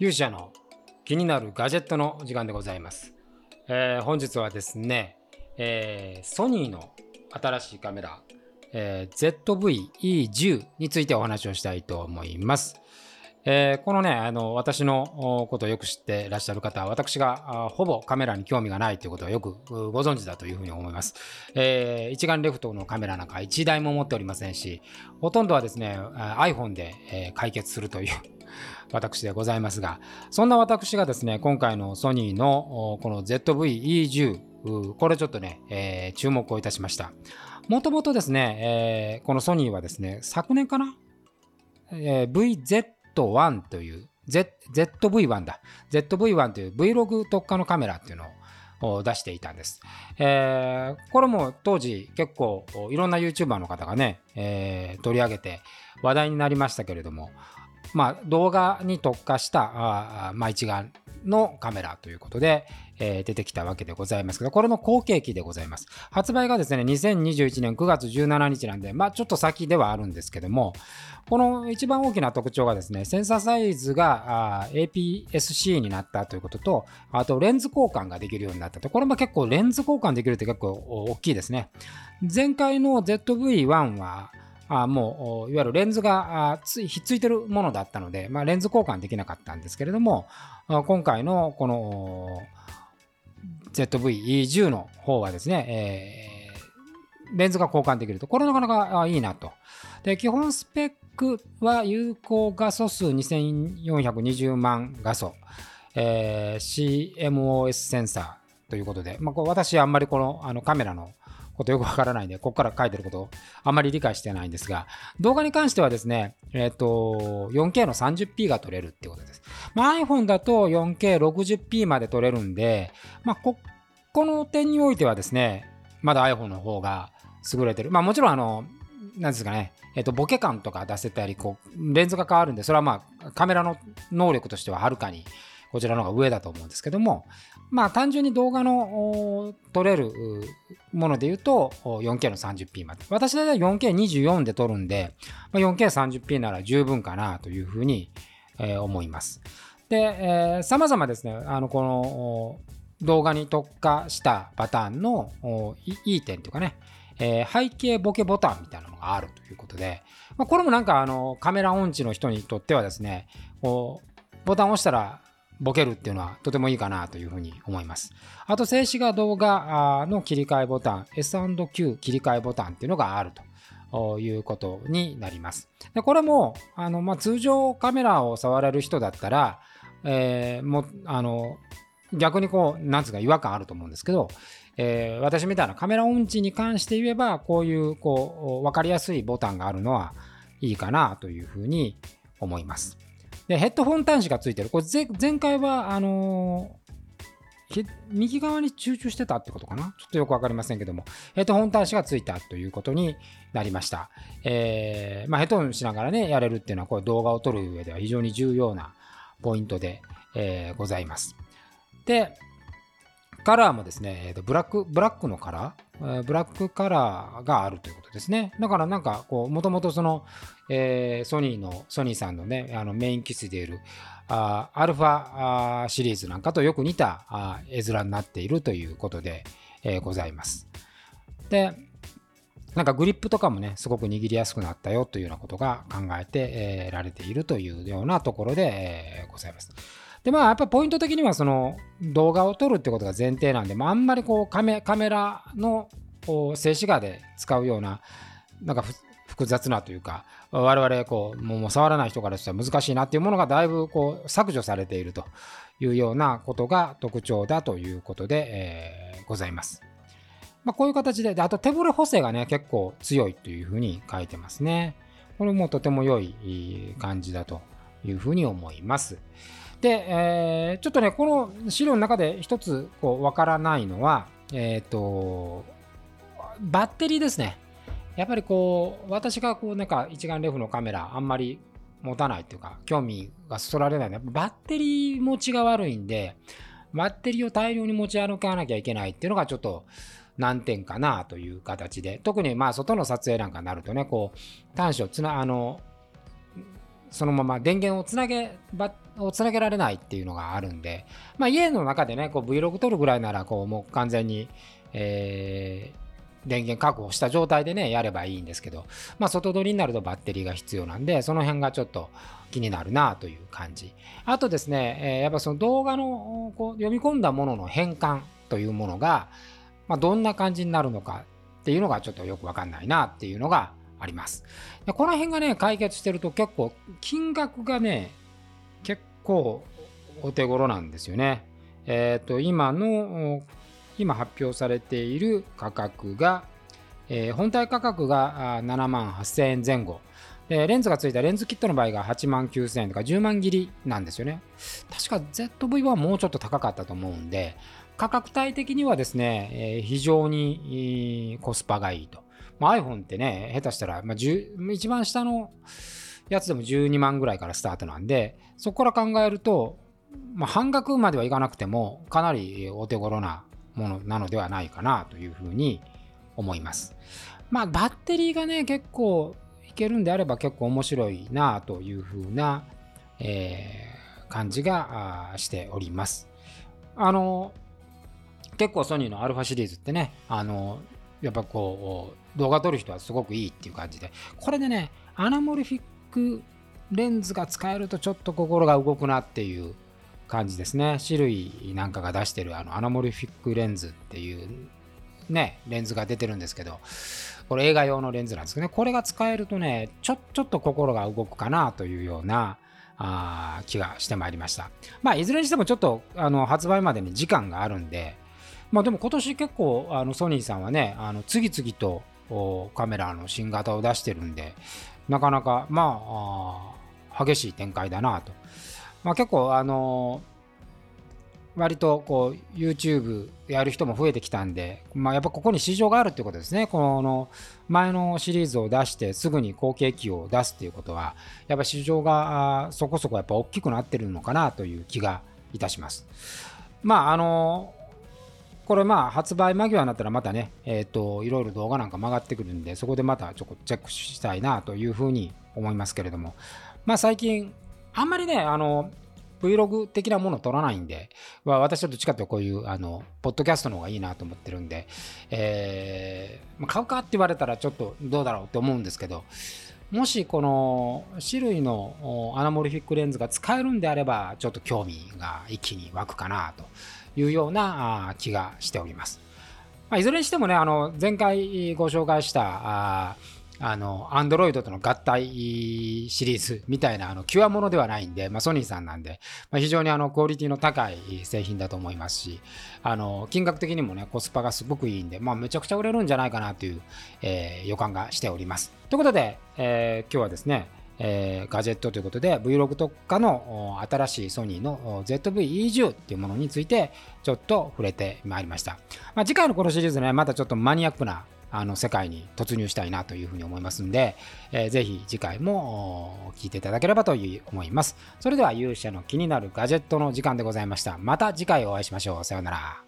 勇者の気になるガジェットの時間でございます。えー、本日はですね、えー、ソニーの新しいカメラ、えー、ZV-E10 についてお話をしたいと思います。えー、このね、あの、私のことをよく知ってらっしゃる方は、私がほぼカメラに興味がないということはよくご存知だというふうに思います。えー、一眼レフとのカメラなんか1台も持っておりませんし、ほとんどはですね、iPhone で、え解決するという 私でございますが、そんな私がですね、今回のソニーのこの ZV-E10、これちょっとね、えー、注目をいたしました。もともとですね、えー、このソニーはですね、昨年かな、えー、Z1 という、Z、ZV-1 だ。ZV-1 という Vlog 特化のカメラっていうのを出していたんです。えー、これも当時結構いろんな YouTuber の方がね、えー、取り上げて話題になりましたけれども、まあ、動画に特化したあ、まあ、一眼のカメラということで、えー、出てきたわけでございますけど、これの後継機でございます。発売がですね、2021年9月17日なんで、まあちょっと先ではあるんですけども、この一番大きな特徴がですね、センサーサイズが APS-C になったということと、あとレンズ交換ができるようになったと。これも結構レンズ交換できるって結構大きいですね。前回の ZV-1 は、あもういわゆるレンズがつひっついてるものだったので、まあ、レンズ交換できなかったんですけれども今回のこの ZV-E10 の方はですね、えー、レンズが交換できるとこれなかなかいいなと。で基本スペックは有効画素数2420万画素、えー、CMOS センサーということで、まあ、私あんまりこのあのカメラのことよくわからないんで、ここから書いてることあまり理解してないんですが、動画に関してはですね、えっ、ー、と、4K の 30p が撮れるってことです。まあ、iPhone だと 4K60p まで撮れるんで、まあ、こ、この点においてはですね、まだ iPhone の方が優れてる。まあ、もちろんあの、なんですかね、えっ、ー、と、ボケ感とか出せたり、こう、レンズが変わるんで、それはまあ、カメラの能力としてははるかにこちらの方が上だと思うんですけども、まあ単純に動画の撮れるもので言うと 4K の 30p まで。私だいたい 4K24 で撮るんで、まあ、4K30p なら十分かなというふうに、えー、思います。で、えー、様々ですね、あの、この動画に特化したパターンのいい点というかね、えー、背景ボケボタンみたいなのがあるということで、まあ、これもなんかあのカメラ音痴の人にとってはですね、こうボタンを押したらボケるっていうのはとてもいいかなというふうに思います。あと、静止画動画の切り替えボタン、S&Q 切り替えボタンっていうのがあるということになります。でこれもあの、まあ、通常カメラを触れる人だったら、えー、もあの逆にこう、なんつうか違和感あると思うんですけど、えー、私みたいなカメラ音痴に関して言えば、こういうこう分かりやすいボタンがあるのはいいかなというふうに思います。で、ヘッドホン端子がついてる。これ前回は、あのー、右側に集中してたってことかな？ちょっとよくわかりませんけども、ヘッドホン端子がついたということになりました。えー、まあ、ヘッドホンしながらね、やれるっていうのは、これ動画を撮る上では非常に重要なポイントで、えー、ございます。で、カラーもですね、ブラック、ブラックのカラー、ブラックカラーがあるということですね。だからなんか、こう、もともとその、えー、ソニーの、ソニーさんのね、あのメイン機種でいる、あアルファシリーズなんかとよく似たあ絵面になっているということで、えー、ございます。で、なんかグリップとかもね、すごく握りやすくなったよというようなことが考えて、えー、られているというようなところで、え、ございます。で、まあ、やっぱポイント的には、その動画を撮るってことが前提なんで、まあ、あんまりこうカメカメラの静止画で使うような、なんか複雑なというか、我々こう、もう触らない人からしたら難しいなっていうものがだいぶこう削除されているというようなことが特徴だということで、えー、ございます。まあ、こういう形でで、あと手ぶれ補正がね、結構強いというふうに書いてますね。これもとても良い感じだというふうに思います。で、えー、ちょっとね、この資料の中で一つこうわからないのは、えっ、ー、と、バッテリーですね。やっぱりこう、私がこうなんか一眼レフのカメラあんまり持たないっていうか、興味がそそられないのは、バッテリー持ちが悪いんで、バッテリーを大量に持ち歩かなきゃいけないっていうのがちょっと難点かなという形で、特にまあ外の撮影なんかになるとね、こう、端子をつな、あの、そのまま電源をつなげばをつなげられないっていうのがあるんで、まあ、家の中でねこう Vlog 撮るぐらいならこうもう完全に、えー、電源確保した状態でねやればいいんですけど、まあ、外撮りになるとバッテリーが必要なんでその辺がちょっと気になるなという感じ。あとですね、えー、やっぱその動画のこう読み込んだものの変換というものが、まあ、どんな感じになるのかっていうのがちょっとよくわかんないなっていうのがあります。でこの辺がね解決してると結構金額がね結構お手頃なんですよね。えっ、ー、と今の今発表されている価格が、えー、本体価格が7万8000円前後。レンズがついたレンズキットの場合が8万9000円とか10万切りなんですよね。確か ZV はもうちょっと高かったと思うんで価格帯的にはですね、非常にコスパがいいと、まあ、iPhone ってね下手したら、まあ、一番下のやつでも12万ぐらいからスタートなんで、そこから考えると、まあ、半額まではいかなくても、かなりお手頃なものなのではないかなというふうに思います。まあ、バッテリーがね、結構いけるんであれば結構面白いなというふうな、えー、感じがしております。あの、結構ソニーの α シリーズってね、あの、やっぱこう、動画撮る人はすごくいいっていう感じで、これでね、アナモルフィックレンズが使えるとちょっと心が動くなっていう感じですね。 SIRUI なんかが出してるあのアナモルフィックレンズっていうね、レンズが出てるんですけど、これ映画用のレンズなんですけどね、これが使えるとね、ちょちょっと心が動くかなというようなあ気がしてまいりました。まあ、いずれにしてもちょっとあの発売までに時間があるんで、まあでも今年結構あのソニーさんはね、あの次々とカメラの新型を出してるんで、なかなか、まあ、激しい展開だなと。まあ、結構、あの割とこう YouTube やる人も増えてきたんで、まあ、やっぱここに市場があるってことですね。この前のシリーズを出してすぐに後継機を出すっていうことは、やっぱ市場がそこそこやっぱ大きくなってるのかなという気がいたします。まあ、あのこれまあ発売間際になったらまたね、えっ、ー、と、いろいろ動画なんか曲がってくるんで、そこでまたちょっとチェックしたいなというふうに思いますけれども、まあ最近、あんまりね、あの、Vlog 的なものを撮らないんで、まあ、私はどっちかというとこういう、あの、ポッドキャストの方がいいなと思ってるんで、えー、ま、買うかって言われたらちょっとどうだろうって思うんですけど、もしこの SIRUI のアナモルフィックレンズが使えるんであれば、ちょっと興味が一気に湧くかなと。いうような気がしております。まあ、いずれにしてもね、あの前回ご紹介したあの、アンドロイドとの合体シリーズみたいな、あの、際物ではないんで、まあ、ソニーさんなんで、まあ、非常にあの、クオリティの高い製品だと思いますし、あの、金額的にもね、コスパがすごくいいんで、まあ、めちゃくちゃ売れるんじゃないかなという、えー、予感がしております。ということで、えー、今日はですね、えー、ガジェットということで Vlog 特化の新しいソニーの ZV-E10 っていうものについてちょっと触れてまいりました。まあ、次回のこのシリーズね、またちょっとマニアックなあの世界に突入したいなというふうに思いますんで、えー、ぜひ次回も聞いていただければと思います。それでは勇者の気になるガジェットの時間でございました。また次回お会いしましょう。さようなら。